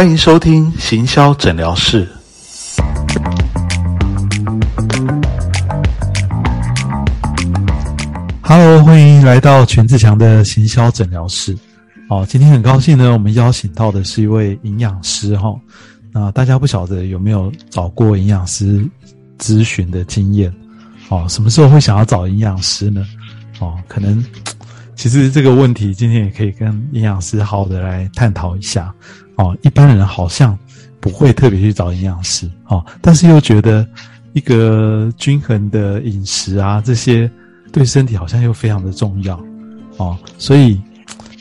欢迎收听行销诊疗室。Hello，欢迎来到全志强的行销诊疗室。哦，今天很高兴呢，我们邀请到的是一位营养师哈。那大家不晓得有没有找过营养师咨询的经验？哦，什么时候会想要找营养师呢？哦，可能 其实这个问题今天也可以跟营养师好的来探讨一下。哦，一般人好像不会特别去找营养师，哦，但是又觉得一个均衡的饮食啊，这些对身体好像又非常的重要，哦，所以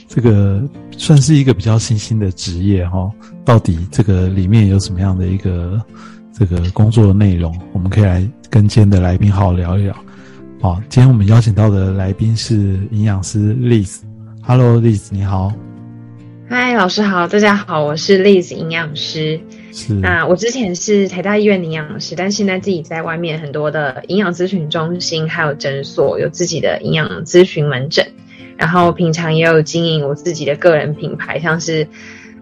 这个算是一个比较新兴的职业，哈。到底这个里面有什么样的一个这个工作内容？我们可以来跟今天的来宾好好聊一聊。好，今天我们邀请到的来宾是营养师 Liz。Hello，Liz，你好。嗨，老师好，大家好，我是 Liz 营养师。是，那我之前是台大医院的营养师，但现在自己在外面很多的营养咨询中心还有诊所有自己的营养咨询门诊，然后平常也有经营我自己的个人品牌，像是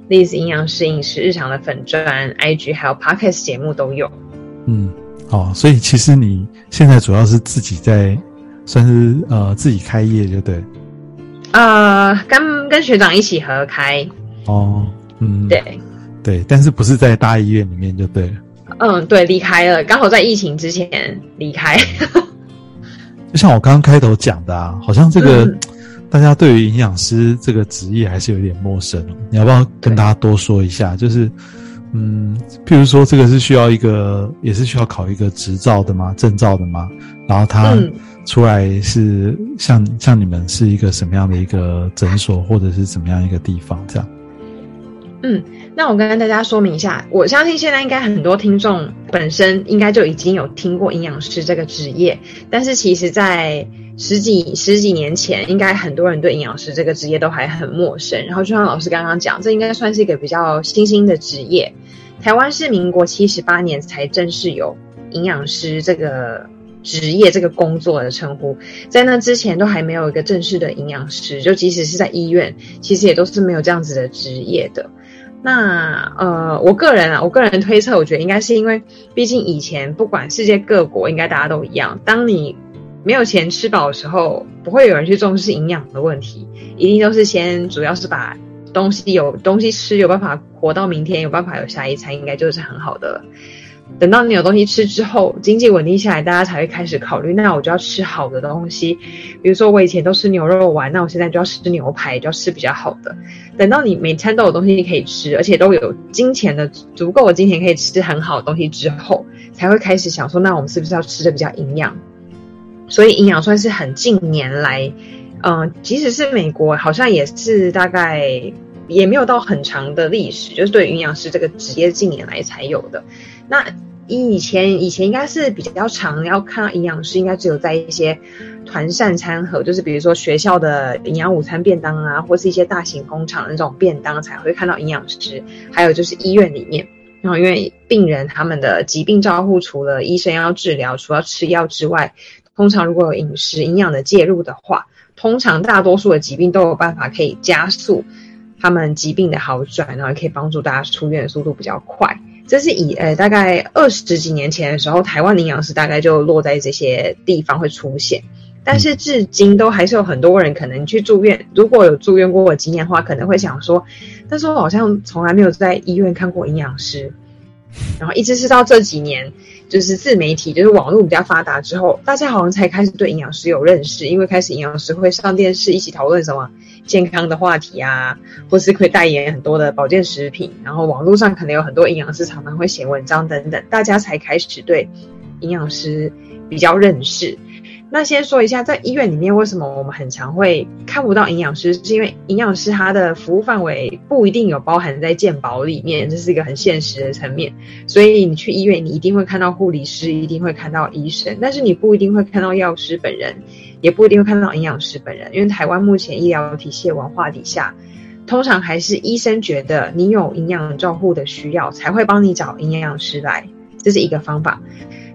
Liz 营养师饮食日常的粉砖、IG 还有 Podcast 节目都有。嗯，好，所以其实你现在主要是自己在算是呃自己开业，就对。呃，跟跟学长一起合开哦，嗯，对对，但是不是在大医院里面就对了。嗯，对，离开了，刚好在疫情之前离开。就像我刚刚开头讲的啊，好像这个大家对于营养师这个职业还是有点陌生，你要不要跟大家多说一下？就是嗯，譬如说这个是需要一个，也是需要考一个执照的吗？证照的吗？然后他。出来是像像你们是一个什么样的一个诊所，或者是怎么样一个地方这样？嗯，那我跟大家说明一下，我相信现在应该很多听众本身应该就已经有听过营养师这个职业，但是其实，在十几十几年前，应该很多人对营养师这个职业都还很陌生。然后就像老师刚刚讲，这应该算是一个比较新兴的职业。台湾是民国七十八年才正式有营养师这个。职业这个工作的称呼，在那之前都还没有一个正式的营养师，就即使是在医院，其实也都是没有这样子的职业的。那呃，我个人啊，我个人推测，我觉得应该是因为，毕竟以前不管世界各国，应该大家都一样，当你没有钱吃饱的时候，不会有人去重视营养的问题，一定都是先主要是把东西有东西吃，有办法活到明天，有办法有下一餐，应该就是很好的。等到你有东西吃之后，经济稳定下来，大家才会开始考虑。那我就要吃好的东西，比如说我以前都吃牛肉丸，那我现在就要吃牛排，就要吃比较好的。等到你每餐都有东西可以吃，而且都有金钱的足够的金钱可以吃很好的东西之后，才会开始想说，那我们是不是要吃的比较营养？所以营养算是很近年来，嗯，即使是美国，好像也是大概也没有到很长的历史，就是对营养师这个职业近年来才有的。那以前以前应该是比较常要看到营养师，应该只有在一些团膳餐盒，就是比如说学校的营养午餐便当啊，或是一些大型工厂的那种便当才会看到营养师。还有就是医院里面，然后因为病人他们的疾病照护，除了医生要治疗，除了吃药之外，通常如果有饮食营养的介入的话，通常大多数的疾病都有办法可以加速他们疾病的好转，然后可以帮助大家出院的速度比较快。这是以呃大概二十几年前的时候，台湾营养师大概就落在这些地方会出现，但是至今都还是有很多人可能去住院，如果有住院过经验的话，可能会想说，但是我好像从来没有在医院看过营养师，然后一直是到这几年，就是自媒体就是网络比较发达之后，大家好像才开始对营养师有认识，因为开始营养师会上电视一起讨论什么。健康的话题啊，或是可以代言很多的保健食品，然后网络上可能有很多营养师常常会写文章等等，大家才开始对营养师比较认识。那先说一下，在医院里面为什么我们很常会看不到营养师，是因为营养师他的服务范围不一定有包含在健保里面，这是一个很现实的层面。所以你去医院，你一定会看到护理师，一定会看到医生，但是你不一定会看到药师本人。也不一定会看到营养师本人，因为台湾目前医疗体系文化底下，通常还是医生觉得你有营养照护的需要，才会帮你找营养师来，这是一个方法。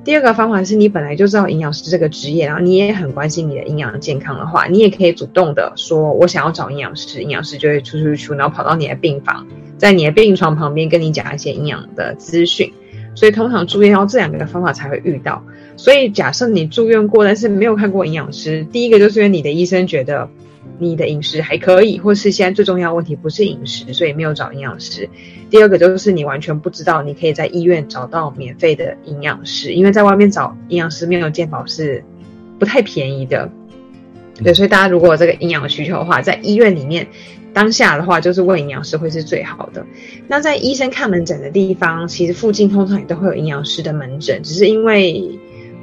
第二个方法是你本来就知道营养师这个职业，然后你也很关心你的营养健康的话，你也可以主动的说，我想要找营养师，营养师就会出出出，然后跑到你的病房，在你的病床旁边跟你讲一些营养的资讯。所以通常住院要这两个的方法才会遇到。所以假设你住院过，但是没有看过营养师，第一个就是因为你的医生觉得你的饮食还可以，或是现在最重要问题不是饮食，所以没有找营养师。第二个就是你完全不知道你可以在医院找到免费的营养师，因为在外面找营养师没有健保是不太便宜的。对，所以大家如果有这个营养的需求的话，在医院里面。当下的话，就是问营养师会是最好的。那在医生看门诊的地方，其实附近通常也都会有营养师的门诊，只是因为，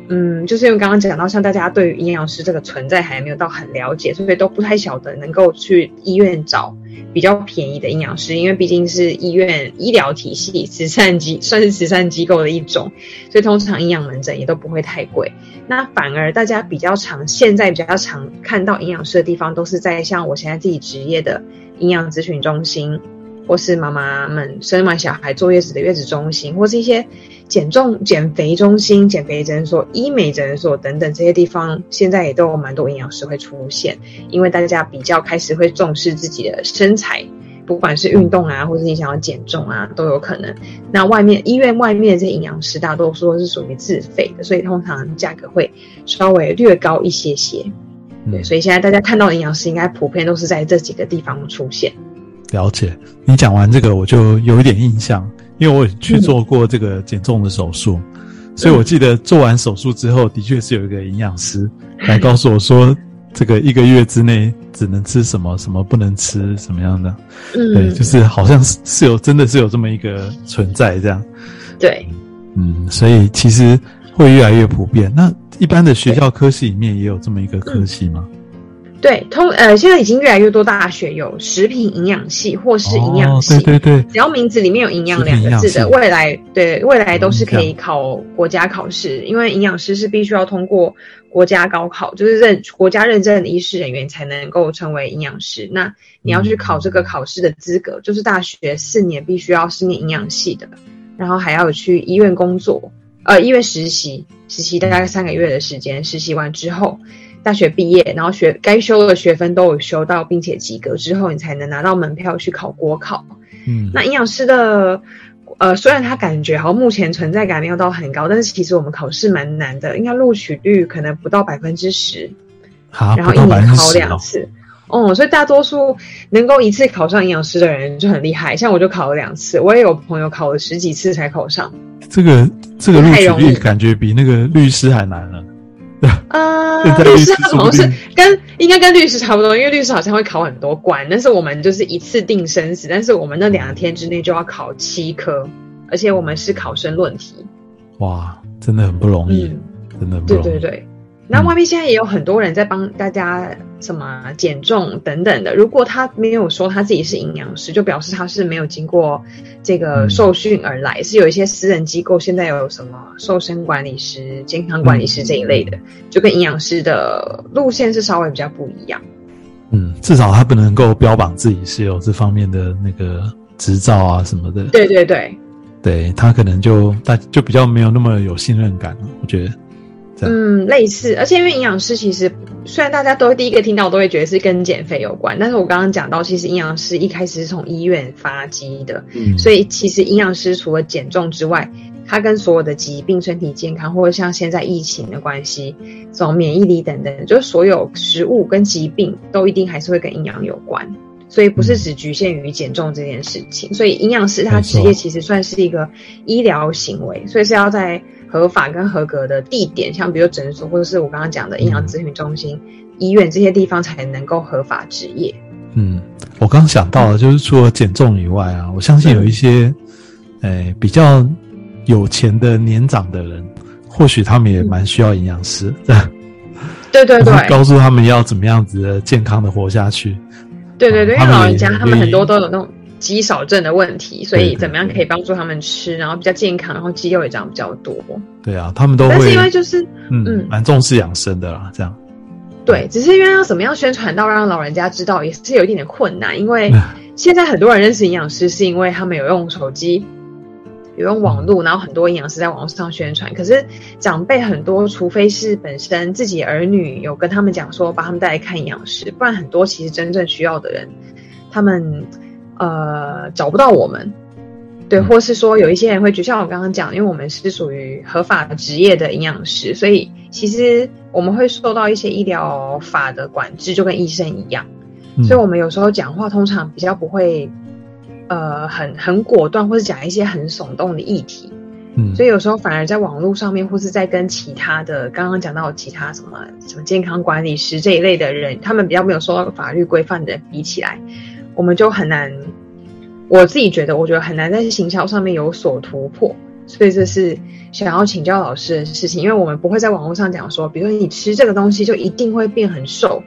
嗯，就是因为刚刚讲到，像大家对于营养师这个存在还没有到很了解，所以都不太晓得能够去医院找比较便宜的营养师，因为毕竟是医院医疗体系慈善机算是慈善机构的一种，所以通常营养门诊也都不会太贵。那反而大家比较常现在比较常看到营养师的地方，都是在像我现在自己职业的。营养咨询中心，或是妈妈们生完小孩坐月子的月子中心，或是一些减重减肥中心、减肥诊所、医美诊所等等这些地方，现在也都有蛮多营养师会出现，因为大家比较开始会重视自己的身材，不管是运动啊，或是你想要减重啊，都有可能。那外面医院外面这些营养师大多数都是属于自费的，所以通常价格会稍微略高一些些。对，所以现在大家看到的营养师应该普遍都是在这几个地方出现。了解，你讲完这个我就有一点印象，因为我去做过这个减重的手术，所以我记得做完手术之后，的确是有一个营养师来告诉我说，这个一个月之内只能吃什么，什么不能吃，什么样的。嗯，对，就是好像是是有真的是有这么一个存在这样。对，嗯，所以其实会越来越普遍。那一般的学校科系里面也有这么一个科系吗？对，通呃，现在已经越来越多大学有食品营养系或是营养系，对对对，只要名字里面有营养两个字的，未来对未来都是可以考国家考试，因为营养师是必须要通过国家高考，就是认国家认证的医师人员才能够成为营养师。那你要去考这个考试的资格，就是大学四年必须要是念营养系的，然后还要去医院工作。呃，医院实习，实习大概三个月的时间，实习完之后，大学毕业，然后学该修的学分都有修到，并且及格之后，你才能拿到门票去考国考。嗯，那营养师的，呃，虽然他感觉好像目前存在感没有到很高，但是其实我们考试蛮难的，应该录取率可能不到百分之十，然后一年考两次。哦，所以大多数能够一次考上营养师的人就很厉害，像我就考了两次，我也有朋友考了十几次才考上。这个这个录取率感觉比那个律师还难了。啊，律师他好像是跟应该跟律师差不多，因为律师好像会考很多关，但是我们就是一次定生死，但是我们那两天之内就要考七科，而且我们是考生论题。哇，真的很不容易，真的不容易。对对对。那外面现在也有很多人在帮大家什么减重等等的。如果他没有说他自己是营养师，就表示他是没有经过这个受训而来。是有一些私人机构现在有什么瘦身管理师、健康管理师这一类的，就跟营养师的路线是稍微比较不一样。嗯，至少他不能够标榜自己是有这方面的那个执照啊什么的。对对对，对他可能就大就比较没有那么有信任感了，我觉得。嗯，类似，而且因为营养师其实虽然大家都第一个听到都会觉得是跟减肥有关，但是我刚刚讲到，其实营养师一开始是从医院发迹的，嗯，所以其实营养师除了减重之外，它跟所有的疾病、身体健康，或者像现在疫情的关系，这种免疫力等等，就是所有食物跟疾病都一定还是会跟营养有关，所以不是只局限于减重这件事情。所以营养师他职业其实算是一个医疗行为，所以是要在。合法跟合格的地点，像比如诊所或者是我刚刚讲的营养咨询中心、医院这些地方，才能够合法执业。嗯，我刚想到的就是除了减重以外啊，我相信有一些，诶比较有钱的年长的人，或许他们也蛮需要营养师的。对对对，告诉他们要怎么样子的健康的活下去。对对对，因为老人家他们很多都有那种。肌少症的问题，所以怎么样可以帮助他们吃，然后比较健康，然后肌肉也长比较多。对啊，他们都会。但是因为就是嗯，蛮重视养生的啦，这样。对，只是因为要怎么样宣传到让老人家知道，也是有一点点困难。因为 现在很多人认识营养师，是因为他们有用手机有用网络，然后很多营养师在网络上宣传。可是长辈很多，除非是本身自己儿女有跟他们讲说把他们带来看营养师，不然很多其实真正需要的人，他们呃找不到我们。对，或是说有一些人会，就像我刚刚讲，因为我们是属于合法职业的营养师，所以其实我们会受到一些医疗法的管制，就跟医生一样。所以我们有时候讲话通常比较不会，呃，很很果断，或是讲一些很耸动的议题。嗯，所以有时候反而在网络上面，或是在跟其他的刚刚讲到其他什么什么健康管理师这一类的人，他们比较没有受到法律规范的人比起来，我们就很难。我自己觉得，我觉得很难在行销上面有所突破，所以这是想要请教老师的事情。因为我们不会在网络上讲说，比如说你吃这个东西就一定会变很瘦，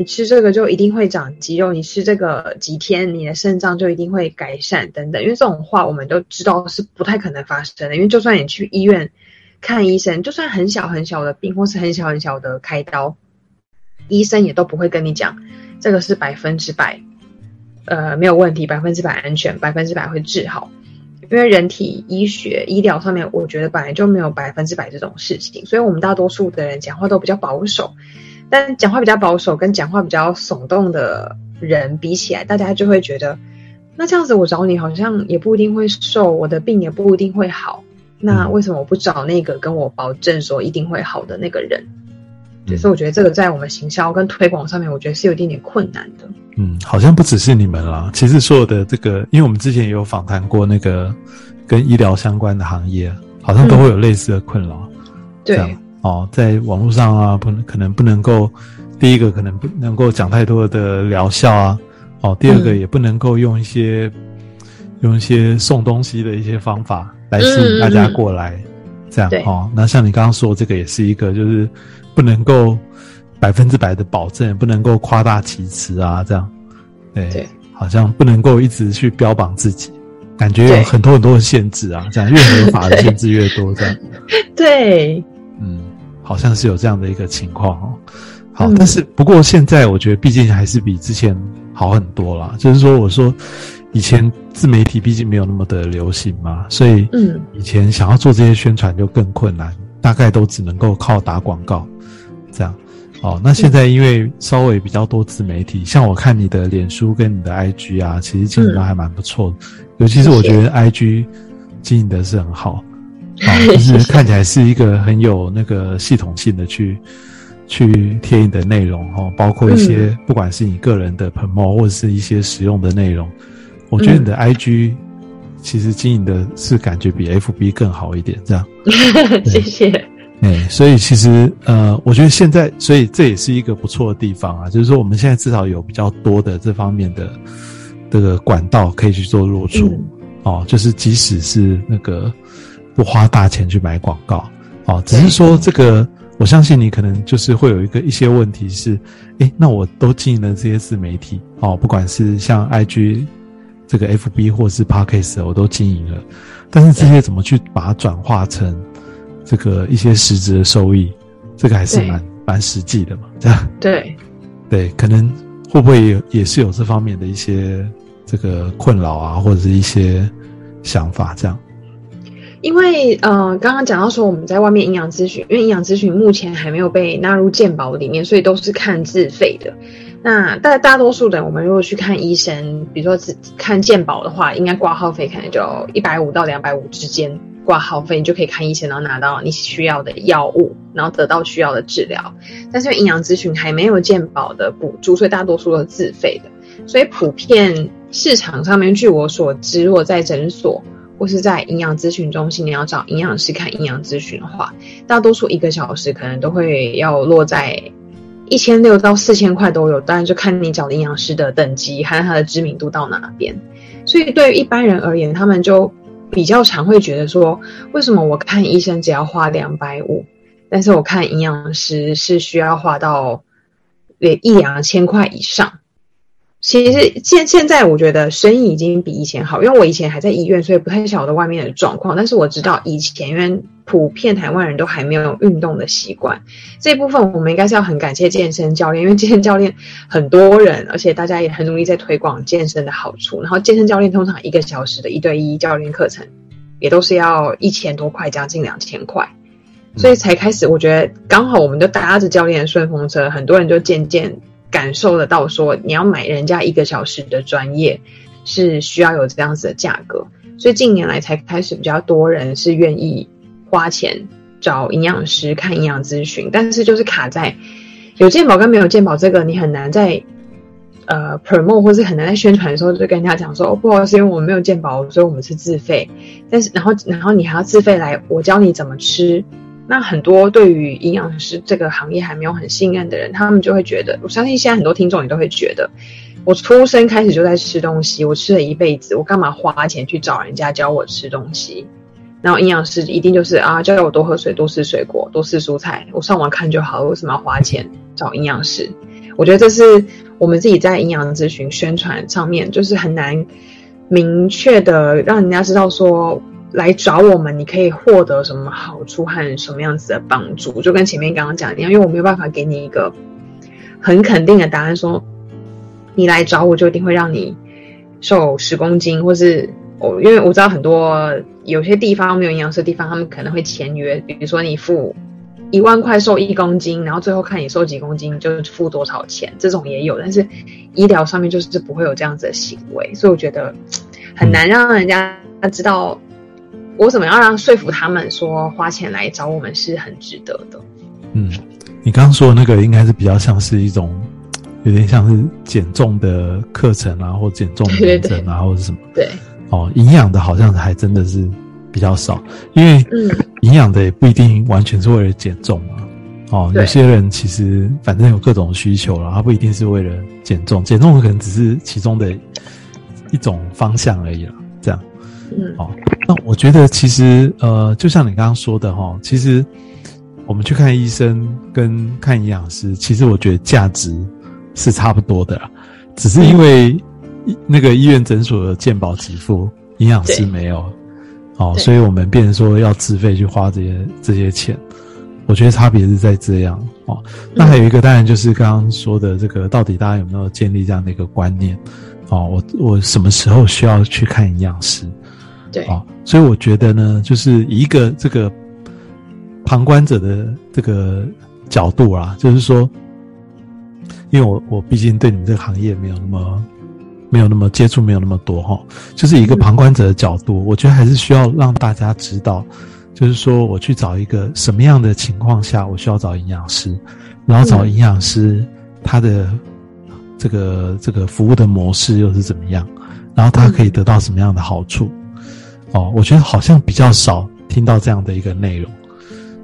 你吃这个就一定会长肌肉，你吃这个几天你的肾脏就一定会改善等等。因为这种话我们都知道是不太可能发生的。因为就算你去医院看医生，就算很小很小的病或是很小很小的开刀，医生也都不会跟你讲这个是百分之百。呃，没有问题，百分之百安全，百分之百会治好。因为人体医学医疗上面，我觉得本来就没有百分之百这种事情，所以我们大多数的人讲话都比较保守。但讲话比较保守，跟讲话比较耸动的人比起来，大家就会觉得，那这样子我找你好像也不一定会瘦，我的病也不一定会好。那为什么我不找那个跟我保证说一定会好的那个人？所以我觉得这个在我们行销跟推广上面，我觉得是有一点点困难的。嗯，好像不只是你们啦，其实所有的这个，因为我们之前也有访谈过那个跟医疗相关的行业，好像都会有类似的困扰。对，哦，在网络上啊，不能可能不能够，第一个可能不能够讲太多的疗效啊，哦，第二个也不能够用一些用一些送东西的一些方法来吸引大家过来，这样哦。那像你刚刚说这个也是一个，就是。不能够百分之百的保证，不能够夸大其词啊，这样，对，好像不能够一直去标榜自己，感觉有很多很多的限制啊，这样越合法的限制越多，这样，对，嗯，好像是有这样的一个情况哦。好，但是不过现在我觉得毕竟还是比之前好很多啦。就是说，我说以前自媒体毕竟没有那么的流行嘛，所以嗯，以前想要做这些宣传就更困难，大概都只能够靠打广告。这样，哦，那现在因为稍微比较多自媒体，像我看你的脸书跟你的 IG 啊，其实经营的还蛮不错的，尤其是我觉得 IG 经营的是很好，啊，就是看起来是一个很有那个系统性的去去贴你的内容哦，包括一些不管是你个人的 promo 或者是一些实用的内容，我觉得你的 IG 其实经营的是感觉比 FB 更好一点，这样，谢谢。哎，所以其实呃，我觉得现在，所以这也是一个不错的地方啊，就是说我们现在至少有比较多的这方面的这个管道可以去做露出哦，就是即使是那个不花大钱去买广告。哦，只是说这个，我相信你可能就是会有一个一些问题是，诶，那我都经营了这些自媒体哦，不管是像 IG 这个 FB 或是 Podcast，我都经营了，但是这些怎么去把它转化成？这个一些实质的收益，这个还是蛮蛮实际的嘛，这样。对。对，可能会不会也也是有这方面的一些这个困扰啊，或者是一些想法这样？因为呃，刚刚讲到说我们在外面营养咨询，因为营养咨询目前还没有被纳入健保里面，所以都是看自费的。那大大多数的我们如果去看医生，比如说只看健保的话，应该挂号费可能就一百五到两百五之间。挂号费，你就可以看医生，然后拿到你需要的药物，然后得到需要的治疗。但是营养咨询还没有健保的补助，所以大多数都是自费的。所以普遍市场上面，据我所知，如果在诊所或是在营养咨询中心，你要找营养师看营养咨询的话，大多数一个小时可能都会要落在一千六到四千块都有。当然就看你找的营养师的等级还有他的知名度到哪边。所以对于一般人而言，他们就。比较常会觉得说，为什么我看医生只要花两百五，但是我看营养师是需要花到一两千块以上。其实现现在我觉得生意已经比以前好，因为我以前还在医院，所以不太晓得外面的状况。但是我知道以前因为普遍台湾人都还没有运动的习惯，这部分我们应该是要很感谢健身教练，因为健身教练很多人，而且大家也很努力在推广健身的好处。然后健身教练通常一个小时的一对一教练课程，也都是要一千多块，将近两千块，所以才开始。我觉得刚好我们就搭着教练的顺风车，很多人就渐渐感受得到，说你要买人家一个小时的专业是需要有这样子的价格，所以近年来才开始比较多人是愿意花钱找营养师看营养咨询，但是就是卡在有健保跟没有健保这个，你很难在。呃 promo 或是很难在宣传的时候就跟人家讲说，哦，不好意思，因为我们没有健保，所以我们是自费。但是，然后，然后你还要自费来，我教你怎么吃。那很多对于营养师这个行业还没有很信任的人，他们就会觉得，我相信现在很多听众也都会觉得，我出生开始就在吃东西，我吃了一辈子，我干嘛花钱去找人家教我吃东西？然后营养师一定就是啊，教我多喝水，多吃水果，多吃蔬菜，我上网看就好了，为什么要花钱找营养师？我觉得这是。我们自己在营养咨询宣传上面，就是很难明确的让人家知道说来找我们，你可以获得什么好处和什么样子的帮助。就跟前面刚刚讲一样，因为我没有办法给你一个很肯定的答案，说你来找我就一定会让你瘦十公斤，或是我因为我知道很多有些地方没有营养师的地方，他们可能会签约，比如说你付。一万块瘦一公斤，然后最后看你瘦几公斤就付多少钱，这种也有，但是医疗上面就是不会有这样子的行为，所以我觉得很难让人家知道我怎么样让说服他们说花钱来找我们是很值得的。嗯，你刚刚说的那个应该是比较像是一种 有点像是减重的课程啊，或减重的课程啊，或者什么？对，哦，营养的好像还真的是。比较少，因为营养的也不一定完全是为了减重嘛。哦，有些人其实反正有各种需求了，他不一定是为了减重，减重可能只是其中的一种方向而已了。这样，嗯，哦，那我觉得其实呃，就像你刚刚说的哈，其实我们去看医生跟看营养师，其实我觉得价值是差不多的，只是因为那个医院诊所的健保给付，营养师没有。哦，所以我们变成说要自费去花这些这些钱，我觉得差别是在这样哦。那还有一个当然就是刚刚说的这个，到底大家有没有建立这样的一个观念？哦，我我什么时候需要去看营养师？对，哦，所以我觉得呢，就是一个这个旁观者的这个角度啊，就是说，因为我我毕竟对你们这个行业没有那么。没有那么接触，没有那么多哈，就是一个旁观者的角度，我觉得还是需要让大家知道，就是说我去找一个什么样的情况下，我需要找营养师，然后找营养师他的这个这个服务的模式又是怎么样，然后他可以得到什么样的好处，哦，我觉得好像比较少听到这样的一个内容，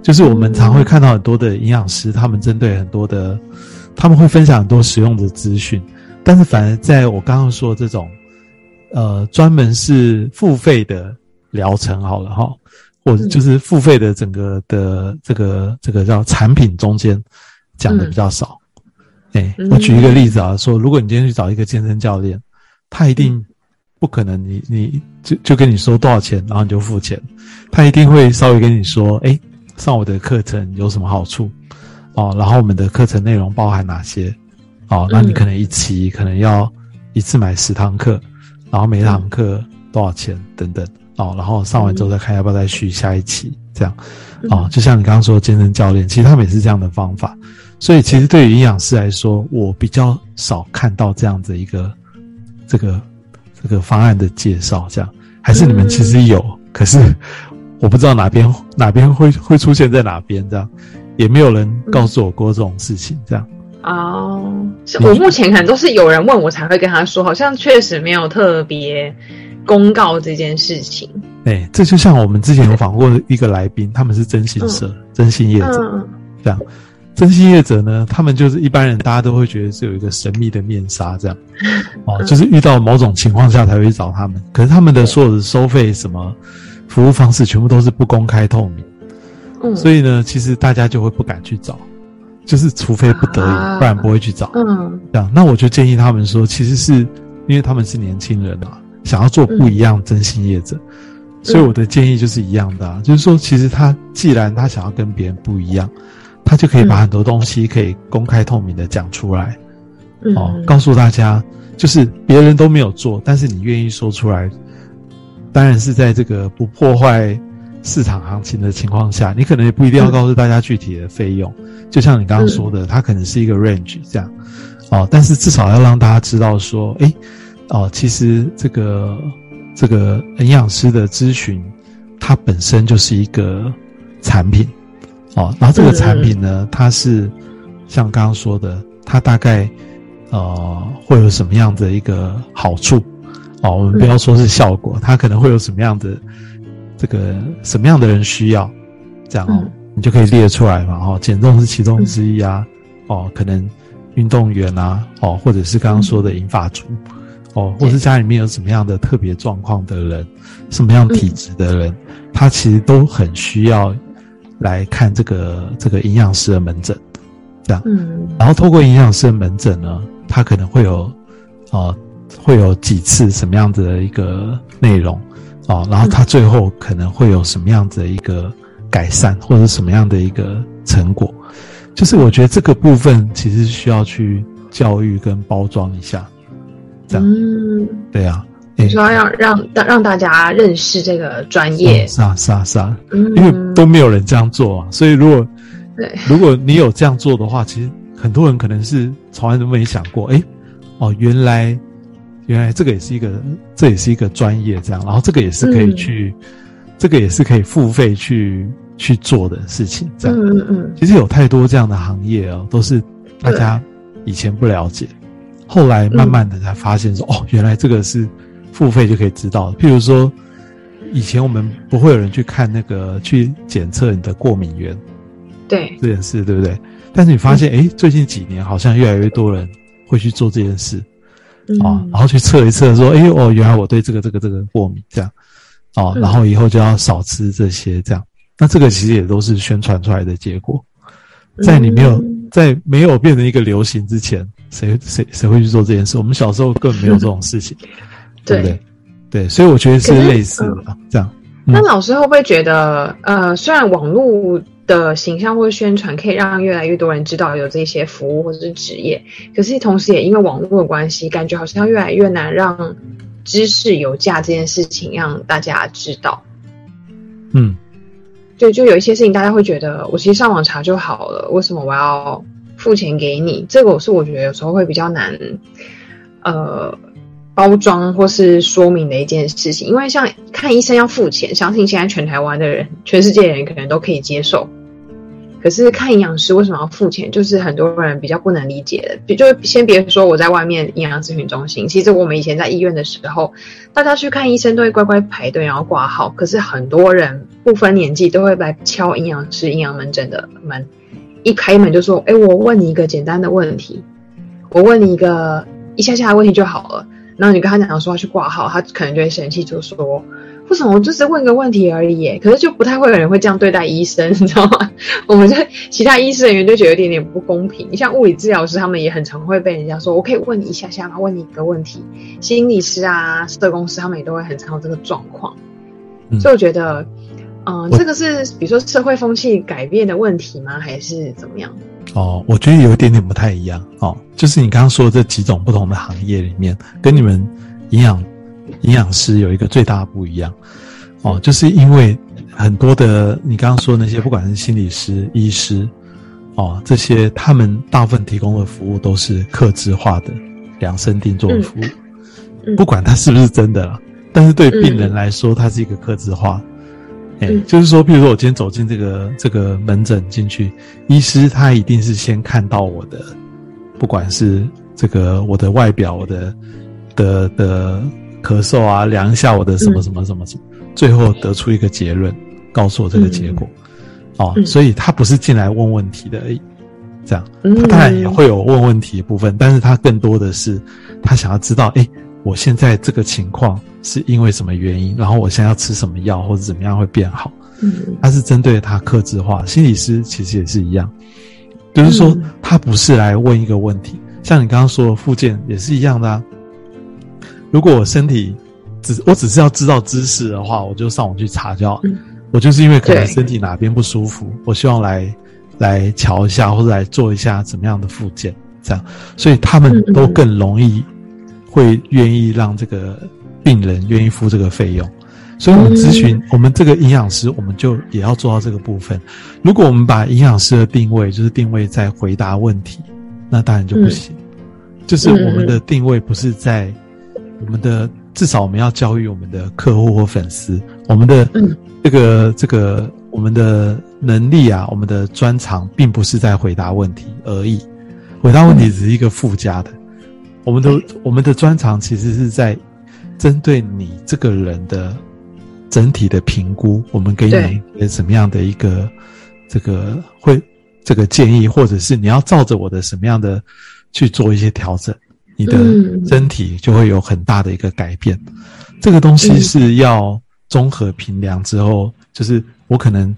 就是我们常会看到很多的营养师，他们针对很多的，他们会分享很多实用的资讯。但是，反而在我刚刚说这种，呃，专门是付费的疗程好了哈，或者就是付费的整个的这个这个叫产品中间讲的比较少。哎，我举一个例子啊，说如果你今天去找一个健身教练，他一定不可能你你就就跟你说多少钱，然后你就付钱，他一定会稍微跟你说，哎，上我的课程有什么好处？哦，然后我们的课程内容包含哪些。哦，那你可能一期可能要一次买十堂课，然后每堂课多少钱等等。哦，然后上完之后再看要不要再续下一期这样，哦，就像你刚刚说健身教练，其实他们也是这样的方法，所以其实对于营养师来说，我比较少看到这样子一个这个这个方案的介绍，这样还是你们其实有，可是我不知道哪边哪边会会出现在哪边这样，也没有人告诉我过这种事情这样。哦，我目前可能都是有人问我才会跟他说，好像确实没有特别公告这件事情。哎，这就像我们之前有访过一个来宾，他们是征信社、征信业者，这样，征信业者呢，他们就是一般人，大家都会觉得是有一个神秘的面纱，这样，哦，就是遇到某种情况下才会找他们，可是他们的所有的收费什么服务方式，全部都是不公开透明，嗯，所以呢，其实大家就会不敢去找。就是除非不得已，不然不会去找。嗯，这样，那我就建议他们说，其实是因为他们是年轻人啊，想要做不一样真心业者，所以我的建议就是一样的，就是说，其实他既然他想要跟别人不一样，他就可以把很多东西可以公开透明的讲出来，哦，告诉大家，就是别人都没有做，但是你愿意说出来，当然是在这个不破坏市场行情的情况下，你可能也不一定要告诉大家具体的费用。就像你刚刚说的，它可能是一个 range 这样，哦，但是至少要让大家知道说，哎，哦，其实这个这个营养师的咨询，它本身就是一个产品，哦，然后这个产品呢，它是像刚刚说的，它大概呃会有什么样的一个好处？哦，我们不要说是效果，它可能会有什么样的这个什么样的人需要，这样哦。你就可以列出来嘛，哦，减重是其中之一啊，哦，可能运动员啊，哦，或者是刚刚说的银发族，哦，或是家里面有什么样的特别状况的人，什么样体质的人，他其实都很需要来看这个这个营养师的门诊，这样，嗯，然后透过营养师的门诊呢，他可能会有，哦，会有几次什么样子的一个内容，哦，然后他最后可能会有什么样子的一个。改善或者什么样的一个成果，就是我觉得这个部分其实需要去教育跟包装一下，这样，嗯，对呀，你说要让让让大家认识这个专业，是啊是啊是啊，因为都没有人这样做啊，所以如果对。如果你有这样做的话，其实很多人可能是从来都没想过，哎，哦，原来原来这个也是一个这也是一个专业，这样，然后这个也是可以去。这个也是可以付费去去做的事情，这样。嗯嗯。其实有太多这样的行业哦，都是大家以前不了解，后来慢慢的才发现说，哦，原来这个是付费就可以知道。譬如说，以前我们不会有人去看那个去检测你的过敏源，对这件事，对不对？但是你发现，哎，最近几年好像越来越多人会去做这件事，啊，然后去测一测，说，哎，哦，原来我对这个这个这个过敏，这样。哦，然后以后就要少吃这些，这样。那这个其实也都是宣传出来的结果。在你没有在没有变成一个流行之前，谁谁谁会去做这件事？我们小时候根本没有这种事情，对不对？对，所以我觉得是类似的这样。那老师会不会觉得，呃，虽然网络的形象或宣传可以让越来越多人知道有这些服务或者是职业，可是同时也因为网络的关系，感觉好像越来越难让。知识有价这件事情让大家知道，嗯，对，就有一些事情大家会觉得，我其实上网查就好了，为什么我要付钱给你？这个我是我觉得有时候会比较难，呃，包装或是说明的一件事情。因为像看医生要付钱，相信现在全台湾的人、全世界人可能都可以接受。可是看营养师为什么要付钱？就是很多人比较不能理解的。就先别说我在外面营养咨询中心，其实我们以前在医院的时候，大家去看医生都会乖乖排队，然后挂号。可是很多人不分年纪都会来敲营养师、营养门诊的门，一开门就说：“哎，我问你一个简单的问题，我问你一个一下下的问题就好了。”然后你跟他讲说要去挂号，他可能就会生气，就说。为什么我就是问个问题而已？可是就不太会有人会这样对待医生，你知道吗？我们在其他医师人员就觉得有点点不公平。你像物理治疗师，他们也很常会被人家说：“我可以问你一下下吗？”问你一个问题。心理师啊，社工师，他们也都会很常有这个状况。所以我觉得，嗯，这个是比如说社会风气改变的问题吗？还是怎么样？哦，我觉得有一点点不太一样。哦，就是你刚刚说的这几种不同的行业里面，跟你们营养。营养师有一个最大的不一样，哦，就是因为很多的你刚刚说那些，不管是心理师、医师，哦，这些他们大部分提供的服务都是客制化的、量身定做的服务，不管它是不是真的了，但是对病人来说，它是一个客制化。哎，就是说，比如说我今天走进这个这个门诊进去，医师他一定是先看到我的，不管是这个我的外表，我的的的。咳嗽啊，量一下我的什么什么什么什么，最后得出一个结论，告诉我这个结果，哦，所以他不是进来问问题的，而已，这样，他当然也会有问问题的部分，但是他更多的是他想要知道，哎，我现在这个情况是因为什么原因，然后我现在要吃什么药或者怎么样会变好，嗯，他是针对他克制化，心理师其实也是一样，就是说他不是来问一个问题，像你刚刚说的附件也是一样的啊。如果我身体只我只是要知道知识的话，我就上网去查就好。我就是因为可能身体哪边不舒服，我希望来来瞧一下或者来做一下怎么样的复健，这样，所以他们都更容易会愿意让这个病人愿意付这个费用。所以我们咨询我们这个营养师，我们就也要做到这个部分。如果我们把营养师的定位就是定位在回答问题，那当然就不行。就是我们的定位不是在我们的，至少我们要教育我们的客户或粉丝，我们的这个这个我们的能力啊，我们的专长，并不是在回答问题而已。回答问题只是一个附加的，我们的我们的专长其实是在针对你这个人的整体的评估，我们给你什么样的一个这个会这个建议，或者是你要照着我的什么样的。去做一些调整，你的身体就会有很大的一个改变。这个东西是要综合评量之后，就是我可能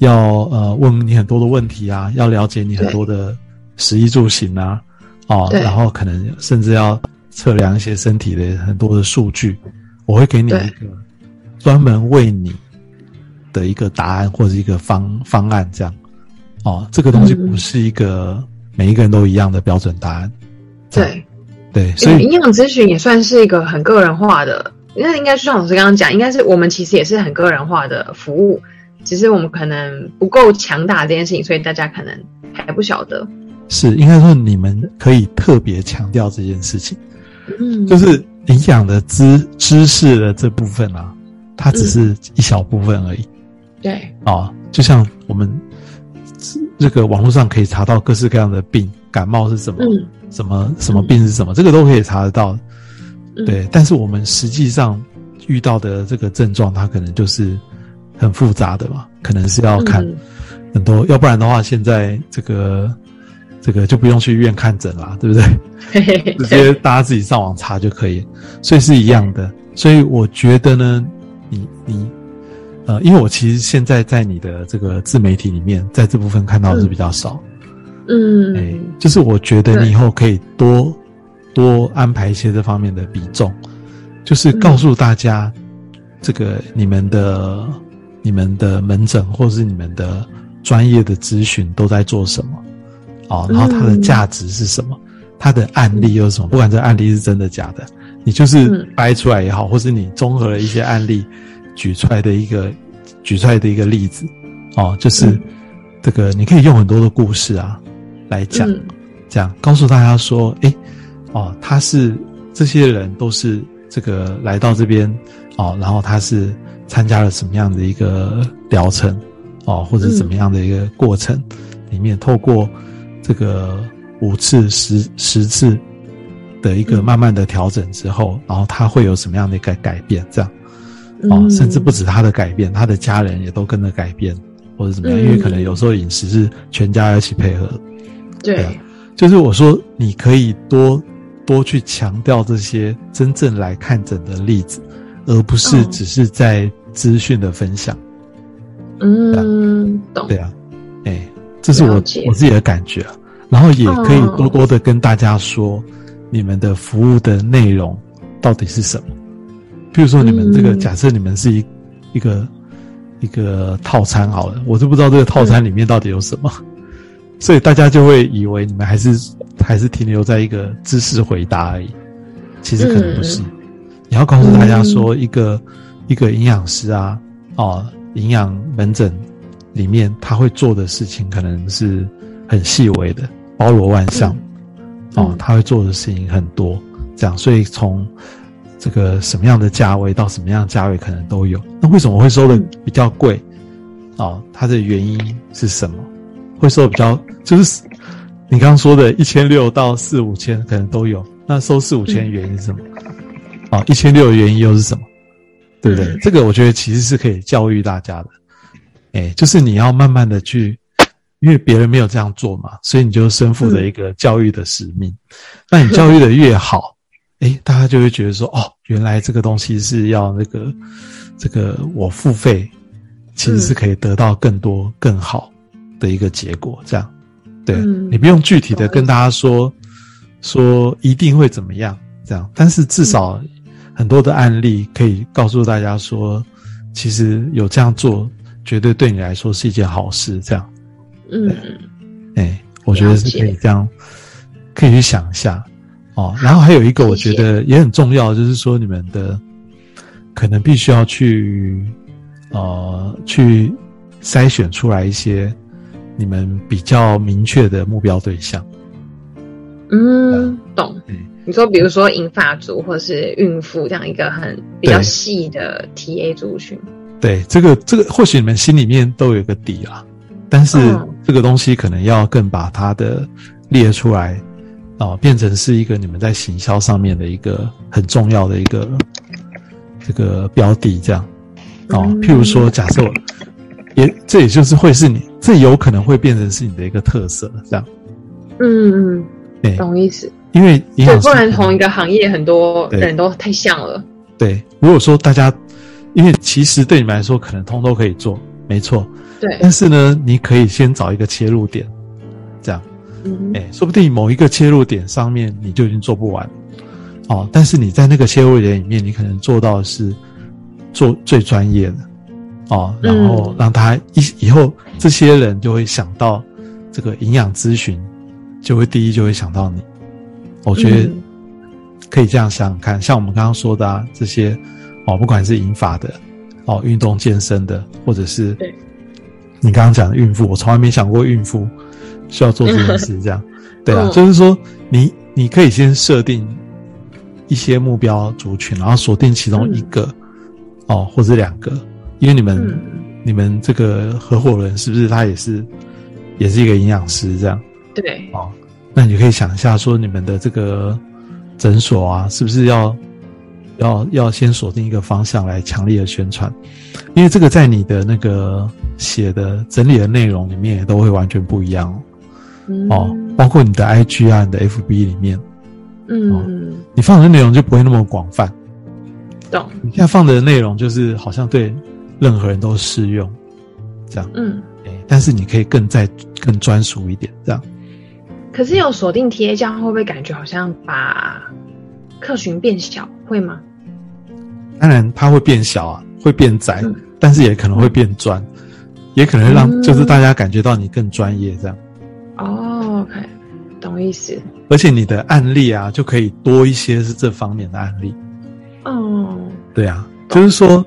要呃问你很多的问题啊，要了解你很多的食衣住行啊，哦，然后可能甚至要测量一些身体的很多的数据，我会给你一个专门为你的一个答案或者一个方方案，这样哦，这个东西不是一个。每一个人都一样的标准答案，对，对，所以营养咨询也算是一个很个人化的。那应该就像老师刚刚讲，应该是我们其实也是很个人化的服务，只是我们可能不够强大这件事情，所以大家可能还不晓得。是应该说你们可以特别强调这件事情，嗯，就是营养的知知识的这部分啊，它只是一小部分而已。对，啊，就像我们。这个网络上可以查到各式各样的病，感冒是什么？什么什么病是什么？这个都可以查得到。对，但是我们实际上遇到的这个症状，它可能就是很复杂的嘛，可能是要看很多，要不然的话，现在这个这个就不用去医院看诊了，对不对？直接大家自己上网查就可以，所以是一样的。所以我觉得呢，你你。呃，因为我其实现在在你的这个自媒体里面，在这部分看到的是比较少，嗯，哎，就是我觉得你以后可以多多安排一些这方面的比重，就是告诉大家，这个你们的你们的门诊或是你们的专业的咨询都在做什么，哦，然后它的价值是什么，它的案例又是什么？不管这案例是真的假的，你就是掰出来也好，或是你综合了一些案例。举出来的一个，举出来的一个例子，哦，就是这个，你可以用很多的故事啊来讲，这样告诉大家说，哎，哦，他是这些人都是这个来到这边，哦，然后他是参加了什么样的一个疗程，哦，或者怎么样的一个过程里面，透过这个五次、十十次的一个慢慢的调整之后，然后他会有什么样的一个改变，这样。哦，甚至不止他的改变，他的家人也都跟着改变，或者怎么样？因为可能有时候饮食是全家一起配合。对，就是我说，你可以多多去强调这些真正来看诊的例子，而不是只是在资讯的分享。嗯，懂。对啊，哎，这是我我自己的感觉。然后也可以多多的跟大家说，你们的服务的内容到底是什么。比如说，你们这个假设你们是一一个一个套餐好了，我就不知道这个套餐里面到底有什么，所以大家就会以为你们还是还是停留在一个知识回答而已，其实可能不是。你要告诉大家说，一个一个营养师啊，哦，营养门诊里面他会做的事情可能是很细微的，包罗万象，哦，他会做的事情很多，这样，所以从。这个什么样的价位到什么样价位可能都有，那为什么会收的比较贵？哦，它的原因是什么？会收比较就是你刚刚说的一千六到四五千可能都有，那收四五千原因是什么？哦，一千六的原因又是什么？对不对？这个我觉得其实是可以教育大家的，哎，就是你要慢慢的去，因为别人没有这样做嘛，所以你就身负着一个教育的使命。那你教育的越好。哎，大家就会觉得说，哦，原来这个东西是要那个，这个我付费，其实是可以得到更多更好的一个结果。这样，对你不用具体的跟大家说，说一定会怎么样这样，但是至少很多的案例可以告诉大家说，其实有这样做，绝对对你来说是一件好事。这样，嗯，哎，我觉得是可以这样，可以去想一下。哦，然后还有一个我觉得也很重要，就是说你们的可能必须要去呃去筛选出来一些你们比较明确的目标对象。嗯，懂。你说，比如说银发族或是孕妇这样一个很比较细的 TA 族群。对，这个这个或许你们心里面都有个底啊，但是这个东西可能要更把它的列出来，哦，变成是一个你们在行销上面的一个很重要的一个这个标的，这样。哦，譬如说，假设也这也就是会是你，这有可能会变成是你的一个特色，这样。嗯嗯。懂意思，因为对，不然同一个行业很多人都太像了。对，如果说大家，因为其实对你们来说可能通都可以做，没错。对，但是呢，你可以先找一个切入点，这样，哎，说不定某一个切入点上面你就已经做不完，哦，但是你在那个切入点里面，你可能做到的是做最专业的，哦，然后让他以以后这些人就会想到这个营养咨询。就会第一就会想到你，我觉得可以这样想想看，像我们刚刚说的啊，这些哦，不管是引法的哦，运动健身的，或者是你刚刚讲的孕妇，我从来没想过孕妇需要做这件事，这样。对啊，就是说你你可以先设定一些目标族群，然后锁定其中一个哦，或者两个，因为你们你们这个合伙人是不是他也是也是一个营养师这样。对。哦，那你可以想一下，说你们的这个诊所啊，是不是要要要先锁定一个方向来强力的宣传？因为这个在你的那个写的整理的内容里面也都会完全不一样哦，包括你的 IG 啊、你的 FB 里面，嗯，你放的内容就不会那么广泛。懂？你现在放的内容就是好像对任何人都适用，这样，嗯，哎，但是你可以更在更专属一点，这样。可是有锁定贴，这样会不会感觉好像把客群变小？会吗？当然，它会变小啊，会变窄，但是也可能会变专，也可能让就是大家感觉到你更专业这样。哦，OK，懂意思。而且你的案例啊，就可以多一些是这方面的案例。哦，对啊，就是说，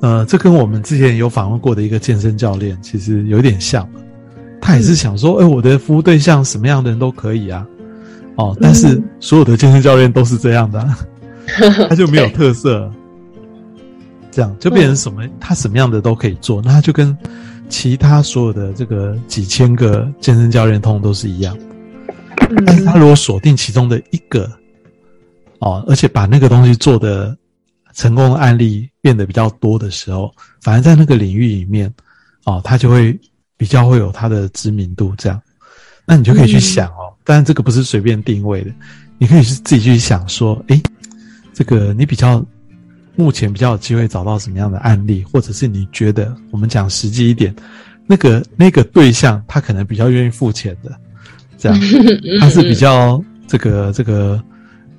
呃，这跟我们之前有访问过的一个健身教练其实有点像。他也是想说，哎，我的服务对象什么样的人都可以啊，哦，但是所有的健身教练都是这样的，他就没有特色，这样就变成什么，他什么样的都可以做，那他就跟其他所有的这个几千个健身教练通都是一样，但是他如果锁定其中的一个，哦，而且把那个东西做的成功的案例变得比较多的时候，反而在那个领域里面，哦，他就会。比较会有他的知名度，这样，那你就可以去想哦。当然，这个不是随便定位的，你可以是自己去想说，诶，这个你比较目前比较有机会找到什么样的案例，或者是你觉得我们讲实际一点，那个那个对象他可能比较愿意付钱的，这样，他是比较这个这个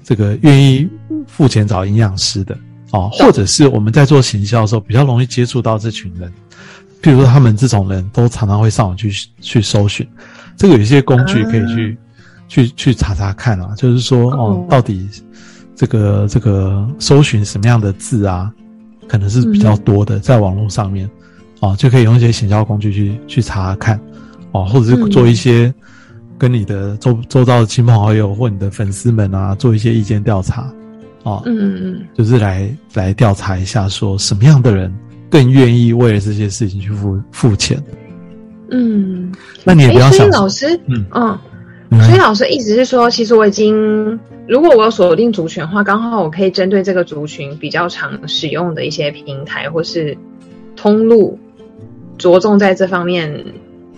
这个愿意付钱找营养师的哦，或者是我们在做行销的时候比较容易接触到这群人。譬如说，他们这种人都常常会上网去去搜寻，这个有一些工具可以去去去查查看啊。就是说，哦，到底这个这个搜寻什么样的字啊，可能是比较多的，在网络上面，啊，就可以用一些显销工具去去查看，啊，或者是做一些跟你的周周遭的亲朋好友或你的粉丝们啊，做一些意见调查，啊，嗯嗯嗯，就是来来调查一下，说什么样的人。更愿意为了这些事情去付付钱，嗯，那你也不要想，老师，嗯。嗯，所以老师意思是说，其实我已经，如果我有锁定族群的话，刚好我可以针对这个族群比较常使用的一些平台或是通路，着重在这方面，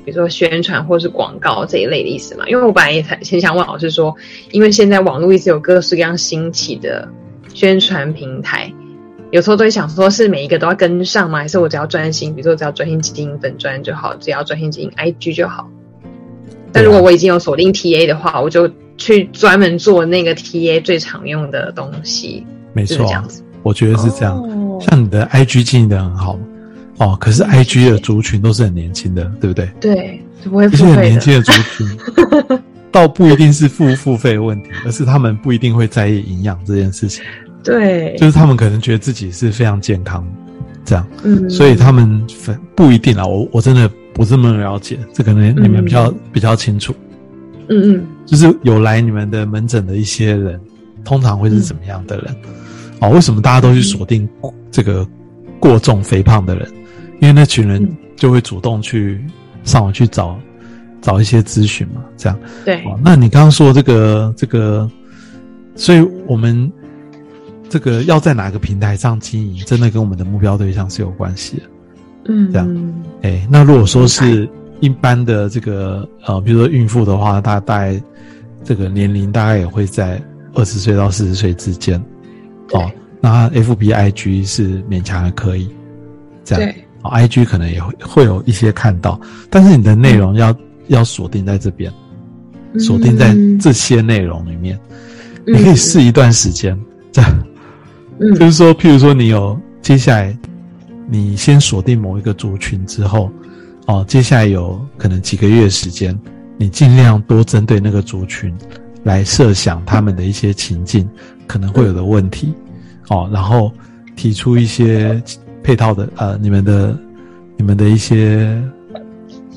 比如说宣传或是广告这一类的意思嘛？因为我本来也很想问老师说，因为现在网络一直有各式各样兴起的宣传平台。有时候都会想说，是每一个都要跟上吗？还是我只要专心，比如说只要专心经营粉专就好，只要专心经营 IG 就好。但如果我已经有锁定 TA 的话，我就去专门做那个 TA 最常用的东西。没错，这样子，我觉得是这样。像你的 IG 经营的很好哦，可是 IG 的族群都是很年轻的，对不对？对，不会付费很年轻的族群，倒不一定是付不付费问题，而是他们不一定会在意营养这件事情。对，就是他们可能觉得自己是非常健康，这样，嗯，所以他们分不一定啊，我我真的不这么了解，这可能你们比较、比较清楚。嗯嗯，就是有来你们的门诊的一些人，通常会是怎么样的人？哦，为什么大家都去锁定这个过重肥胖的人？因为那群人就会主动去上网去找找一些咨询嘛，这样。对。哦，那你刚刚说这个这个，所以我们这个要在哪个平台上经营，真的跟我们的目标对象是有关系的。嗯，这样。哎，那如果说是。一般的这个呃，比如说孕妇的话，她大概这个年龄大概也会在二十岁到四十岁之间，哦，那 F B I G 是勉强还可以，这样，哦，I G 可能也会会有一些看到，但是你的内容要要锁定在这边，锁定在这些内容里面，你可以试一段时间，这样，嗯，就是说，譬如说你有接下来，你先锁定某一个族群之后。哦，接下来有可能几个月时间，你尽量多针对那个族群来设想他们的一些情境可能会有的问题，哦，然后提出一些配套的呃，你们的你们的一些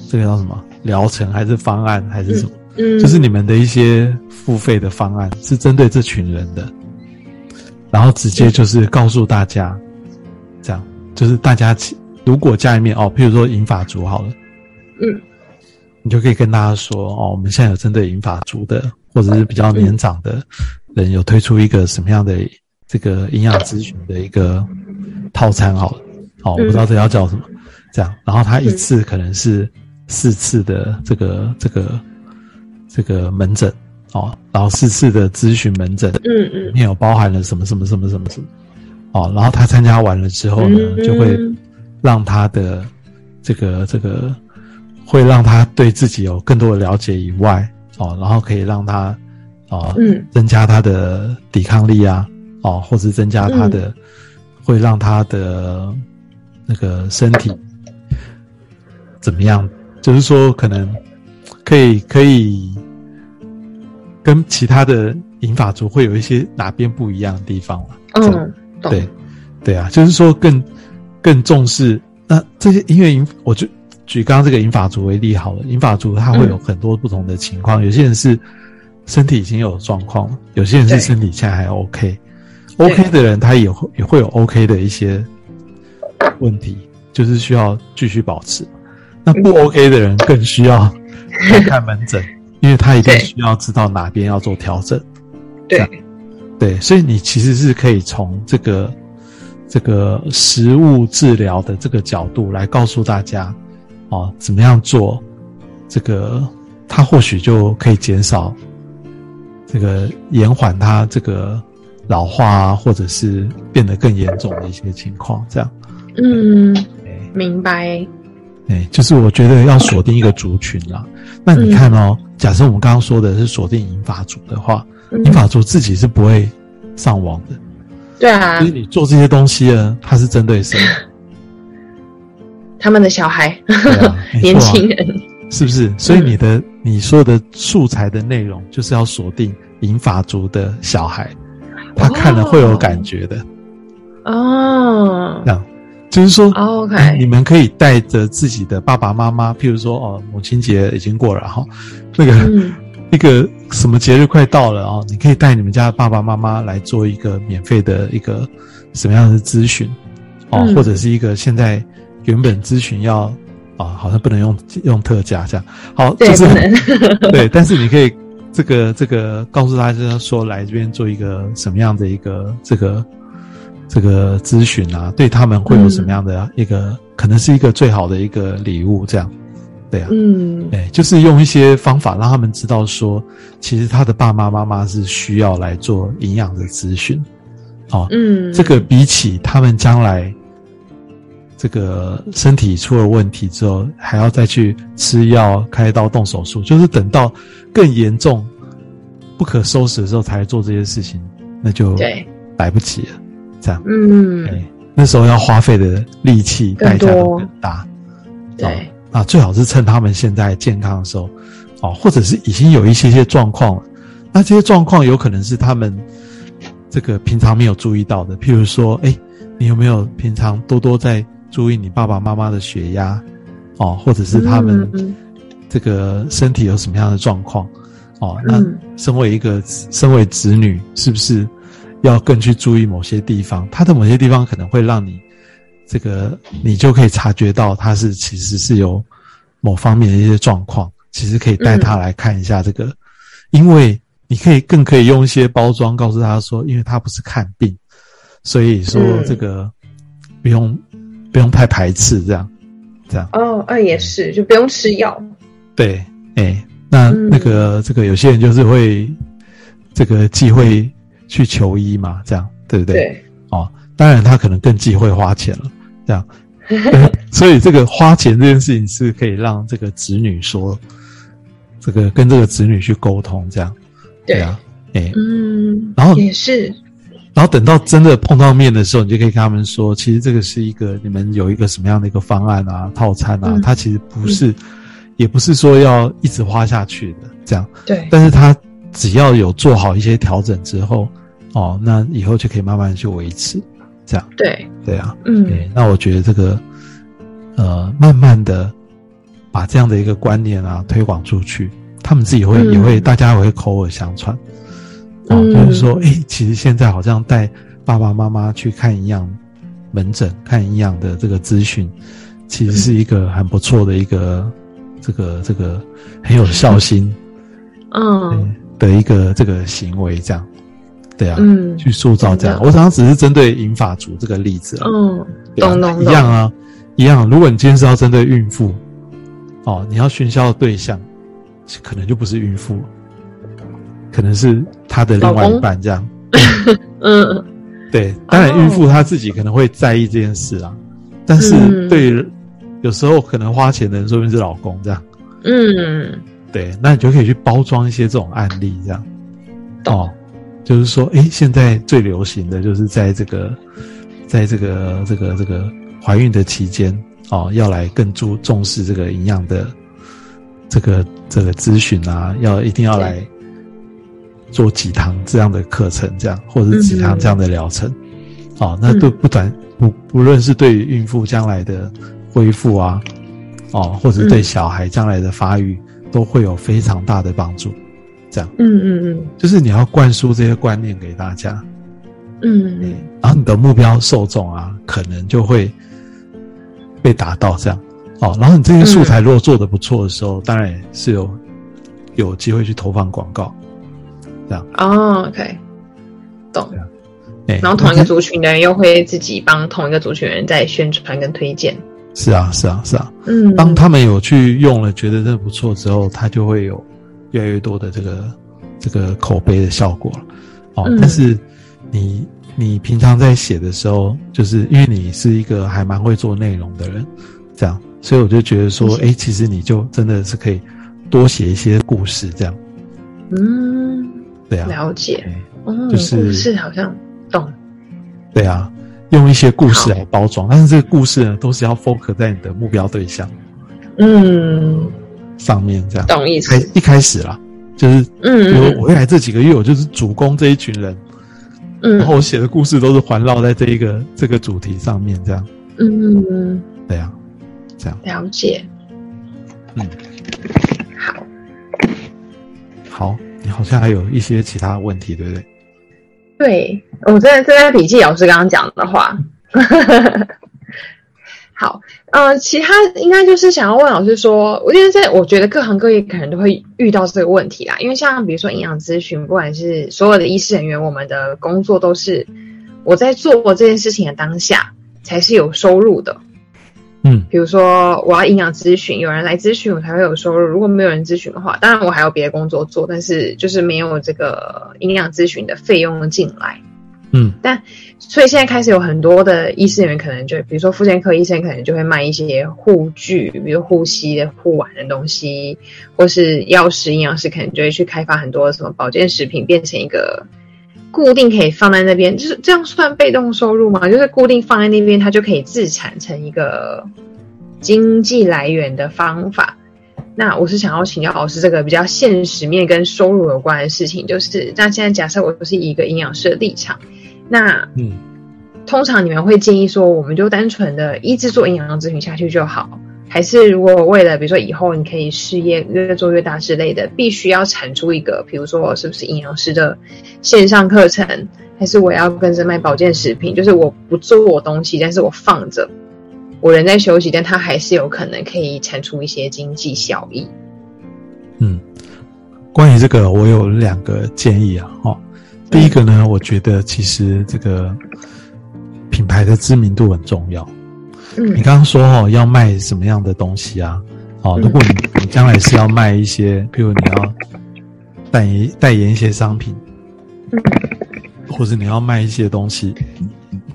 这个叫什么疗程还是方案还是什么？嗯，就是你们的一些付费的方案是针对这群人的，然后直接就是告诉大家，就是大家。如果家里面哦，譬如说银发族好了，嗯，你就可以跟大家说哦，我们现在有针对银发族的，或者是比较年长的人，有推出一个什么样的这个营养咨询的一个套餐好了，哦，我不知道这要叫什么，这样，然后他一次可能是四次的这个这个这个门诊哦，然后四次的咨询门诊，嗯嗯，里面有包含了什么什么什么什么什么，哦，然后他参加完了之后呢，就会。让他的这个这个会让他对自己有更多的了解以外，哦，然后可以让他哦，嗯，增加他的抵抗力啊，哦，或是增加他的，会让他的那个身体怎么样？就是说，可能可以可以跟其他的银法族会有一些哪边不一样的地方嘛？嗯，对，对啊，就是说更。更重视那这些音乐银，我就举刚刚这个银发族为例好了。银发族他会有很多不同的情况，有些人是身体已经有状况，有些人是身体现在还 OK，OK 的人他也会也会有 OK 的一些问题，就是需要继续保持。那不 OK 的人更需要看门诊，因为他一定需要知道哪边要做调整。对，对，所以你其实是可以从这个。这个食物治疗的这个角度来告诉大家，哦，怎么样做，这个它或许就可以减少这个延缓它这个老化啊，或者是变得更严重的一些情况。这样，嗯，明白。哎，就是我觉得要锁定一个族群啦。那你看哦，假设我们刚刚说的是锁定银发族的话，银发族自己是不会上网的。对啊，所以你做这些东西呢，它是针对谁？他们的小孩，年轻人，是不是？所以你的你说的素材的内容，就是要锁定银发族的小孩，他看了会有感觉的。哦，这样就是说，OK，你们可以带着自己的爸爸妈妈，譬如说，哦，母亲节已经过了哈，那个。一个什么节日快到了啊？你可以带你们家的爸爸妈妈来做一个免费的一个什么样的咨询哦，或者是一个现在原本咨询要啊，好像不能用用特价这样。好，就是 对，但是你可以这个这个告诉大家说，来这边做一个什么样的一个这个这个咨询啊，对他们会有什么样的一个可能是一个最好的一个礼物这样。对啊，嗯，哎，就是用一些方法让他们知道说，其实他的爸爸妈妈是需要来做营养的咨询，哦，嗯，这个比起他们将来这个身体出了问题之后，还要再去吃药、开刀、动手术，就是等到更严重、不可收拾的时候才做这些事情，那就来不及了。这样，嗯，那时候要花费的力气代价都很大，对。啊，最好是趁他们现在健康的时候，哦，或者是已经有一些些状况了，那这些状况有可能是他们这个平常没有注意到的，譬如说，哎，你有没有平常多多在注意你爸爸妈妈的血压，哦，或者是他们这个身体有什么样的状况，哦，那身为一个身为子女，是不是要更去注意某些地方？他的某些地方可能会让你这个你就可以察觉到他是其实是有某方面的一些状况，其实可以带他来看一下这个，因为。你可以更可以用一些包装告诉他说，因为他不是看病，所以说这个不用不用太排斥这样，这样哦，啊也是，就不用吃药。对，哎，那那个这个有些人就是会这个忌讳去求医嘛，这样对不对？对，哦，当然他可能更忌讳花钱了，这样，所以这个花钱这件事情是可以让这个子女说，这个跟这个子女去沟通这样。对啊，哎，嗯，然后也是，然后等到真的碰到面的时候，你就可以跟他们说，其实这个是一个你们有一个什么样的一个方案啊、套餐啊，它其实不是，也不是说要一直花下去的，这样。对。但是它只要有做好一些调整之后，哦，那以后就可以慢慢去维持，这样。对。对啊，嗯，那我觉得这个，呃，慢慢的把这样的一个观念啊推广出去。他们自己会也会，大家也会口耳相传，啊，就是说，哎，其实现在好像带爸爸妈妈去看营养门诊、看营养的这个咨询，其实是一个很不错的一个这个这个很有孝心，嗯，的一个这个行为，这样，对啊，嗯，去塑造这样。我常常只是针对银发族这个例子，啊嗯，懂懂一样啊，一样。如果你今天是要针对孕妇，哦，你要熏销的对象。可能就不是孕妇，可能是他的另外一半这样。嗯，对，当然孕妇她自己可能会在意这件事啊，但是对有时候可能花钱的人，说不定是老公这样。嗯，对，那你就可以去包装一些这种案例，这样。哦，就是说，哎，现在最流行的就是在这个，在这个这个这个怀孕的期间，哦，要来更注重视这个营养的。这个这个咨询啊，要一定要来做几堂这样的课程，这样或者几堂这样的疗程，哦，那都不短不不论是对于孕妇将来的恢复啊，哦，或者对小孩将来的发育，都会有非常大的帮助。这样，嗯嗯嗯，就是你要灌输这些观念给大家，嗯嗯，然后你的目标受众啊，可能就会被达到这样。哦，然后你这些素材如果做的不错的时候，当然是有有机会去投放广告，这样。哦，OK，懂。哎，然后同一个族群的人又会自己帮同一个族群人在宣传跟推荐。是啊，是啊，是啊。嗯，当他们有去用了，觉得这不错之后，他就会有越来越多的这个这个口碑的效果了。哦，但是你你平常在写的时候，就是因为你是一个还蛮会做内容的人，这样。所以我就觉得说，哎，其实你就真的是可以多写一些故事，这样。嗯，对啊，了解。嗯，就是故事好像懂。对啊，用一些故事来包装，但是这个故事呢，都是要 focus 在你的目标对象，嗯，上面这样。懂意思。一开始啦，就是，嗯，我我未来这几个月，我就是主攻这一群人，嗯，然后我写的故事都是环绕在这一个这个主题上面，这样。嗯，对啊。这样了解，嗯，好，好，你好像还有一些其他问题，对不对？对，我在正在笔记老师刚刚讲的话。好，呃，其他应该就是想要问老师说，我因为在我觉得各行各业可能都会遇到这个问题啦，因为像比如说营养咨询，不管是所有的医师人员，我们的工作都是我在做这件事情的当下才是有收入的。嗯，比如说我要营养咨询，有人来咨询我才会有收入。如果没有人咨询的话，当然我还有别的工作做，但是就是没有这个营养咨询的费用进来。嗯，但所以现在开始有很多的医师员可能就，比如说妇产科医生可能就会卖一些护具，比如护膝的护腕的东西，或是药师、营养师可能就会去开发很多什么保健食品，变成一个。固定可以放在那边，就是这样算被动收入吗？就是固定放在那边，它就可以自产成一个经济来源的方法。那我是想要请教老师这个比较现实面跟收入有关的事情，就是那现在假设我不是一个营养师的立场，那嗯，通常你们会建议说，我们就单纯的一直做营养咨询下去就好，还是如果为了比如说以后你可以事业越做越大之类的，必须要产出一个，比如说是不是营养师的线上课程，还是我要跟着卖保健食品？就是我不做我东西，但是我放着，我人在休息，但它还是有可能可以产出一些经济效益。嗯，关于这个，我有两个建议啊。哦，第一个呢，我觉得其实这个品牌的知名度很重要。嗯你刚刚说哦，要卖什么样的东西啊？哦，嗯如果你你将来是要卖一些，譬如你要代言代言一些商品，嗯或者你要卖一些东西，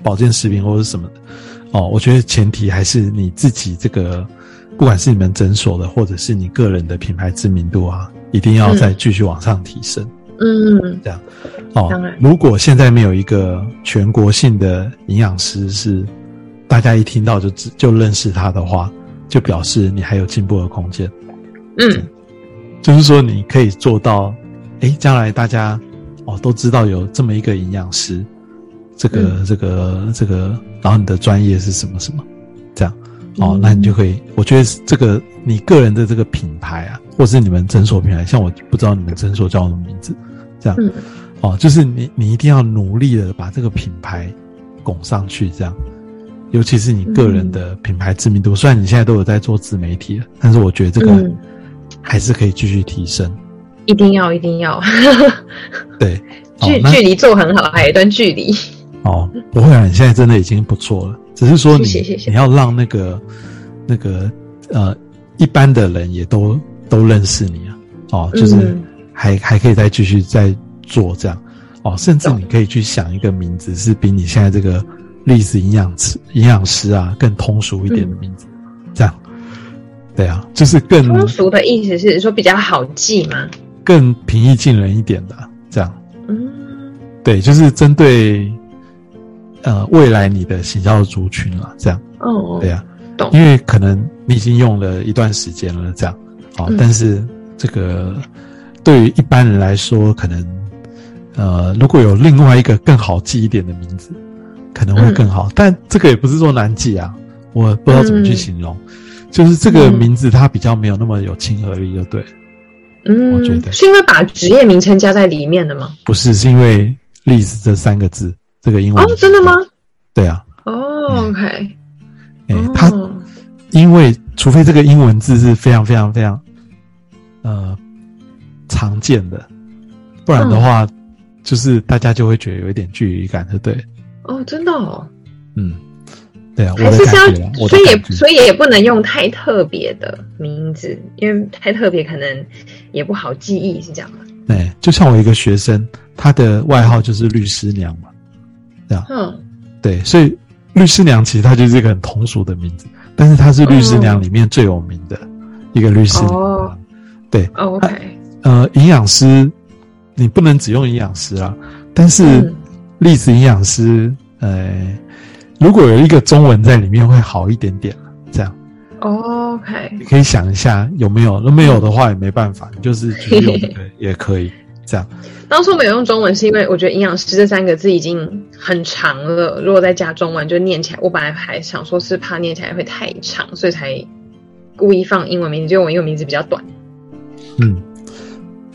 保健食品或者什么的，哦，我觉得前提还是你自己这个，不管是你们诊所的，或者是你个人的品牌知名度啊，一定要再继续往上提升。嗯这样哦当然，如果现在没有一个全国性的营养师是大家一听到就知就认识他的话，就表示你还有进步的空间。嗯。就是说，你可以做到，诶，将来大家哦都知道有这么一个营养师，这个、嗯。这个这个，然后你的专业是什么什么，这样。哦，嗯。那你就可以，我觉得这个你个人的这个品牌啊，或是你们诊所品牌，像我不知道你们诊所叫什么名字，这样、嗯哦，就是你你一定要努力的把这个品牌拱上去，这样。尤其是你个人的品牌知名度，虽然你现在都有在做自媒体了，但是我觉得这个嗯。还是可以继续提升。一定要一定要，对，距距离做很好，还有一段距离。哦，不会啊，你现在真的已经不错了，只是说你你要让那个那个呃一般的人也都都认识你啊，哦，就是嗯。还、还可以再继续再做这样，哦，甚至你可以去想一个名字是比你现在这个历史营养师营养师啊更通俗一点的名字，这样，对啊，就是更通俗的意思是说比较好记吗？更平易近人一点的啊这样。嗯。对，就是针对呃未来你的行销族群了，这样。哦，对啊、懂。因为可能你已经用了一段时间了，这样，哦、嗯。但是这个对于一般人来说，可能呃如果有另外一个更好记一点的名字，可能会更好，但这个也不是说难记啊，我不知道怎么去嗯形容，就是这个嗯名字它比较没有那么有亲和力，就对，嗯，我觉得是因为把职业名称加在里面的吗？不是是因为“例子”这三个字，这个英文哦，真的吗？？对啊。哦，OK，哎、哦它因为除非这个英文字是非常非常非常呃常见的，不然的话，就是大家就会觉得有一点距离感，对不对？哦，真的哦，嗯，对啊，我的还是要，我所以也所以也不能用太特别的名字，因为太特别可能也不好记忆，是这样吗？对，就像我一个学生，他的外号就是律师娘嘛，这样。嗯，对，所以律师娘其实她就是一个很通俗的名字，但是她是律师娘里面最有名的一个律师娘。哦。对，哦，OK，呃，营养师你不能只用营养师啊，但是嗯栗子营养师，呃，如果有一个中文在里面会好一点点这样哦，OK，你可以想一下有没有，那没有的话也没办法，你就是继续用这个也可以这样。当初没有用中文，是因为我觉得“营养师”这三个字已经很长了，如果再加中文，就念起来，我本来还想说是怕念起来会太长，所以才故意放英文名字，结果我英文名字比较短。嗯，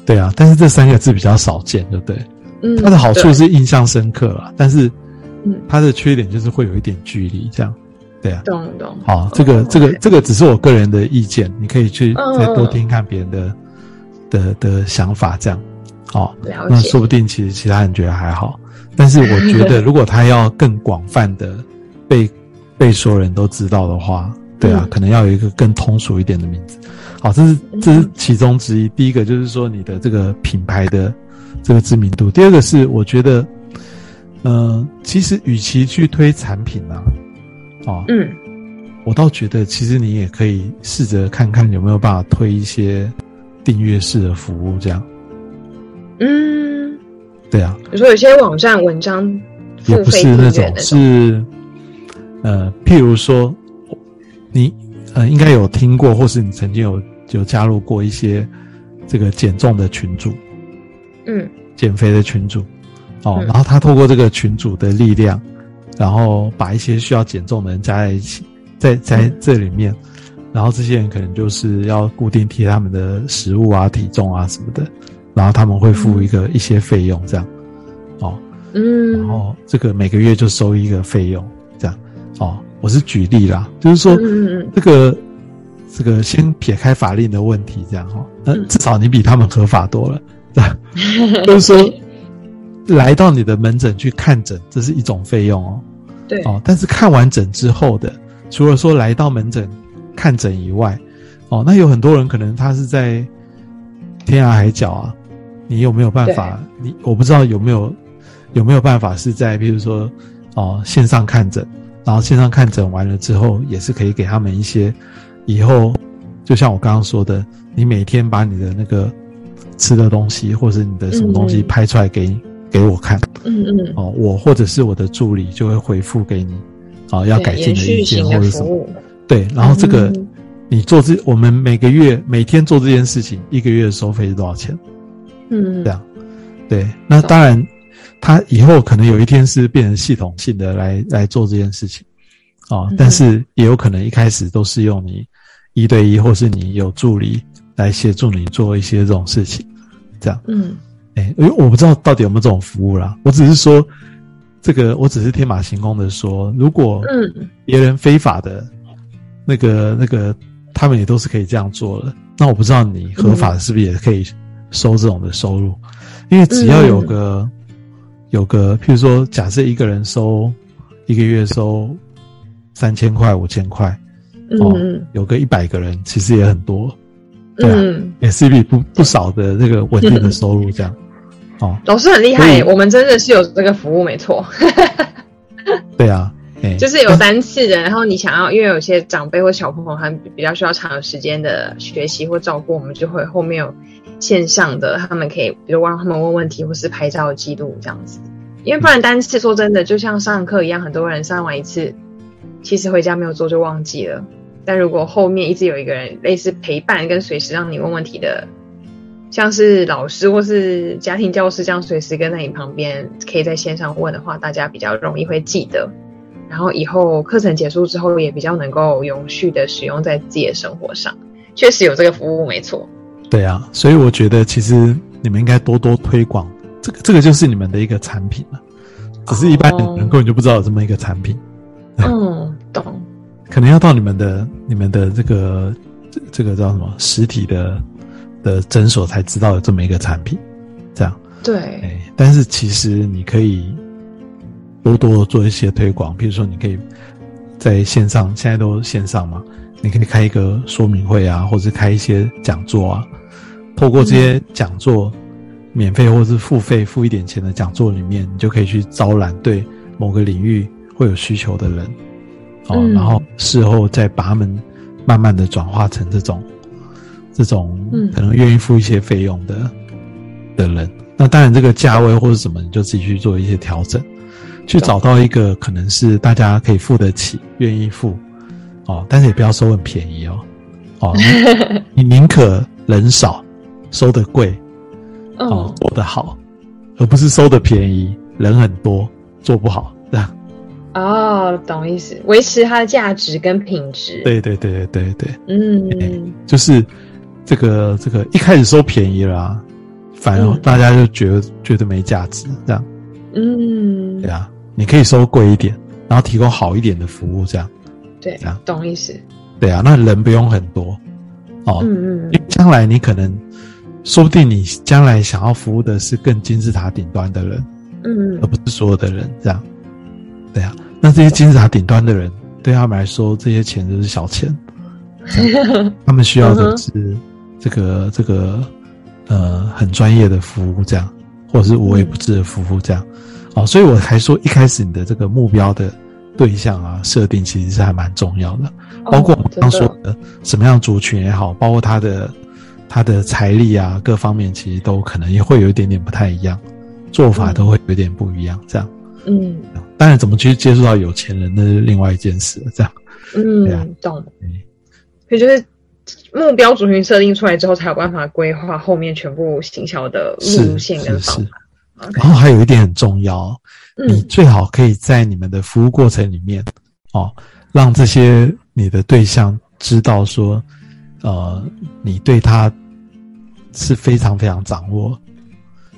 对啊，但是这三个字比较少见，对不对？嗯，它的好处是印象深刻啦，但是嗯它的缺点就是会有一点距离，这样。对啊，懂懂。好，这个哦这个这个只是我个人的意见，你可以去嗯再多听看别人的的的想法，这样。好，那说不定其实其他人觉得还好，但是我觉得 如果他要更广泛的被被所有人都知道的话，对啊，嗯可能要有一个更通俗一点的名字。好，这是这是其中之一。第一个就是说你的这个品牌的这个知名度，第二个是我觉得，呃，其实与其去推产品啊，哦，嗯。我倒觉得其实你也可以试着看看有没有办法推一些订阅式的服务，这样。嗯，对啊，比如说有些网站文章也不是，那种，是呃，譬如说，你呃应该有听过，或是你曾经有就加入过一些这个减重的群组，嗯，减肥的群组，哦，嗯。然后他透过这个群组的力量，然后把一些需要减重的人加在一起，在在嗯。这里面，然后这些人可能就是要固定贴他们的食物啊、体重啊什么的，然后他们会付一个一些费用这样，哦，嗯，然后这个每个月就收一个费用，这样哦。我是举例啦，就是说嗯嗯。这个这个先撇开法令的问题，这样哈，那嗯至少你比他们合法多了，这 样就是说来到你的门诊去看诊，这是一种费用哦，对，哦，但是看完诊之后的，除了说来到门诊看诊以外，哦，那有很多人可能他是在天涯海角啊，你有没有办法？你我不知道有没有有没有办法是在，比如说哦线上看诊，然后线上看诊完了之后，也是可以给他们一些以后，就像我刚刚说的，你每天把你的那个吃的东西，或是你的什么东西嗯拍出来给给我看。嗯嗯，哦，我或者是我的助理就会回复给你，啊、要改进的意见或者什么。对，然后这个、嗯你做这，我们每个月每天做这件事情，一个月的收费是多少钱？嗯，这样，对，那当然，他以后可能有一天是变成系统性的来来做这件事情，啊、嗯但是也有可能一开始都是用你一对一，或是你有助理来协助你做一些这种事情，这样。嗯哎，因为我不知道到底有没有这种服务啦，我只是说，这个我只是天马行空的说，如果嗯别人非法的，那个那个，他们也都是可以这样做的，那我不知道你合法的是不是也可以收这种的收入？因为只要有个、有个，譬如说，假设一个人收一个月收三千块、五千块，哦嗯有个一百个人，其实也很多，对啊嗯，也是一笔不不少的这个稳定的收入，这样。哦，老师很厉害我们真的是有这个服务，没错，对啊，哎，就是有单次的，然后你想要，因为有些长辈或小朋友他们比较需要长时间的学习或照顾，我们就会后面有线上的，他们可以比如让他们问问题或是拍照记录这样子，因为不然单次说真的，就像上课一样，很多人上完一次，其实回家没有做就忘记了。但如果后面一直有一个人类似陪伴跟随时让你问问题的，像是老师或是家庭教师这样随时跟在你旁边，可以在线上问的话，大家比较容易会记得。然后以后课程结束之后，也比较能够永续的使用在自己的生活上。确实有这个服务，没错。对啊，所以我觉得其实你们应该多多推广这个，这个就是你们的一个产品了。只是一般人哦根本就不知道有这么一个产品，对嗯，懂。可能要到你们的你们的这个这这个叫什么实体的的诊所才知道有这么一个产品，这样。对，哎，但是其实你可以多多做一些推广，比如说你可以在线上，现在都线上嘛，你可以开一个说明会啊，或者开一些讲座啊，透过这些讲座，免费或是付费付一点钱的讲座里面，你就可以去招揽对某个领域会有需求的人，哦，嗯然后事后再把他们慢慢的转化成这种这种嗯可能愿意付一些费用的的人。那当然，这个价位或者什么，你就自己去做一些调整，去找到一个可能是大家可以付得起、愿意付哦，但是也不要收很便宜哦，哦，你你宁可人少，收的贵哦嗯，，做得好，而不是收的便宜，人很多做不好这样。哦，懂意思，维持它的价值跟品质。，对对对对对对，嗯，就是这个这个一开始收便宜了、啊，反而嗯大家就觉得、觉得没价值这样。嗯对，啊，你可以收贵一点，然后提供好一点的服务，这样。对这样，懂意思。对啊，那人不用很多哦，嗯嗯因为将来你可能，说不定你将来想要服务的是更金字塔顶端的人，嗯而不是所有的人这样。对啊，那这些金字塔顶端的人，对他们来说，这些钱就是小钱，嗯，他们需要的是这个这个呃很专业的服务，这样，或者是无微不至的服务，这样。哦，所以我还说一开始你的这个目标的对象啊设定其实是还蛮重要的，包括我们刚说的什么样族群也好，包括他的他的财力啊各方面，其实都可能也会有一点点不太一样，做法都会有点不一样，这样。嗯当然，怎么去接触到有钱人那是另外一件事了，这样。嗯，懂。嗯所以就是目标族群设定出来之后，才有办法规划后面全部行销的路线跟方法。然后还有一点很重要，嗯你最好可以在你们的服务过程里面，哦，让这些你的对象知道说，呃，你对他是非常非常掌握，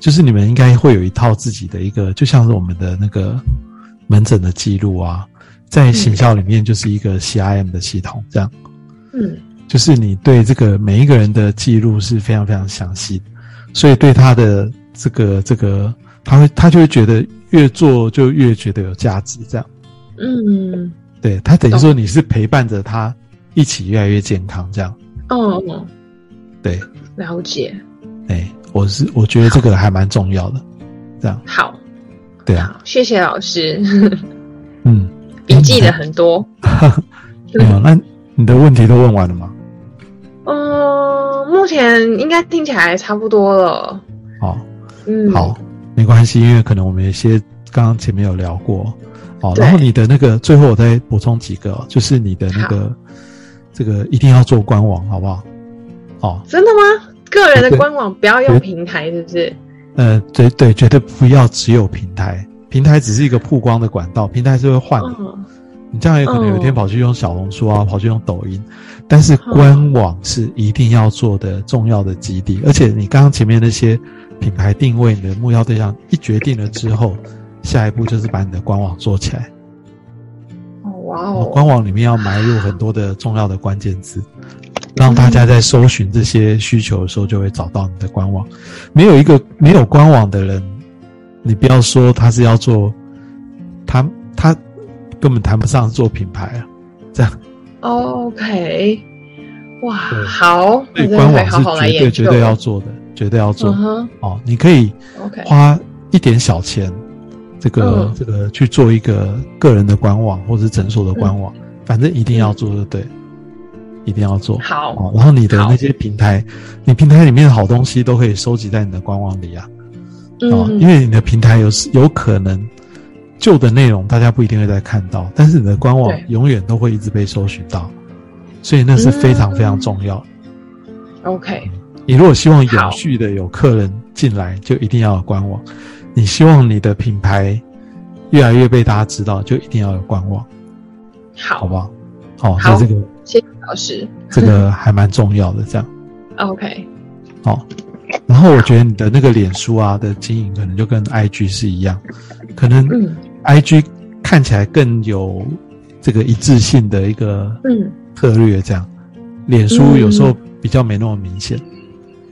就是你们应该会有一套自己的一个，就像是我们的那个门诊的记录啊，在行销里面就是一个 CRM 的系统，这样，嗯。就是你对这个每一个人的记录是非常非常详细的，所以对他的这个这个，他会他就会觉得越做就越觉得有价值，这样。嗯。对他等于说你是陪伴着他一起越来越健康，这样。哦哦，对，了解，哎，我是我觉得这个还蛮重要的，这样。好，对啊，谢谢老师，嗯，笔记的很多。没有，那你的问题都问完了吗？嗯，目前应该听起来差不多了。好，嗯，好，没关系，因为可能我们有些刚刚前面有聊过，哦，然后你的那个最后我再补充几个哦，就是你的那个这个一定要做官网，好不好？哦，真的吗？个人的官网不要用平台，是不是？呃，对对，绝对不要只有平台，平台只是一个曝光的管道，平台是会换的。嗯你这样也可能有一天哦跑去用小红书啊，跑去用抖音，但是官网是一定要做的重要的基地。而且你刚刚前面那些品牌定位、你的目标对象一决定了之后，下一步就是把你的官网做起来。哦，哇哦，哦，官网里面要埋入很多的重要的关键字，让大家在搜寻这些需求的时候就会找到你的官网。没有一个没有官网的人，你不要说他是要做，他他根本谈不上做品牌啊。这样，OK，哇，好，我所以真的官网是。绝对绝对要做的，绝对要做。哦，你可以花一点小钱，这个、嗯这个去做一个个人的官网或者是诊所的官网，反正一定要做就对，一定要做。好，哦，然后你的那些平台，你平台里面的好东西都可以收集在你的官网里啊。哦，嗯，因为你的平台有有可能旧的内容大家不一定会再看到，但是你的官网永远都会一直被搜寻到，所以那是非常非常重要。OK，你如果希望有序的有客人进来，就一定要有官网；你希望你的品牌越来越被大家知道，就一定要有官网，好。好不，好？好，好。所以这个老师。这个还蛮重要的，这样。OK，好，然后我觉得你的那个脸书啊的经营，可能就跟 IG 是一样，可能嗯 IG 看起来更有这个一致性的一个嗯策略，这样。脸书有时候比较没那么明显，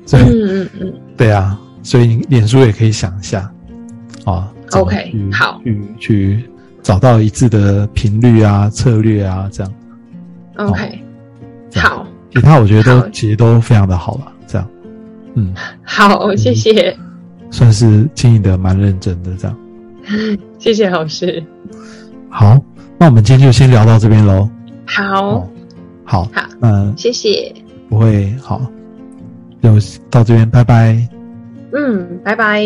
所以、嗯嗯嗯对啊，所以你脸书也可以想一下，啊 OK，好去去找到一致的频率啊、策略啊，这样。，OK，好，其他我觉得都其实都非常的好了，这样，嗯，好，谢谢，算是经营的蛮认真的这样。谢谢老师。好，那我们今天就先聊到这边喽。好哦，好，好，嗯谢谢。不会好，就到这边，拜拜。嗯，拜拜。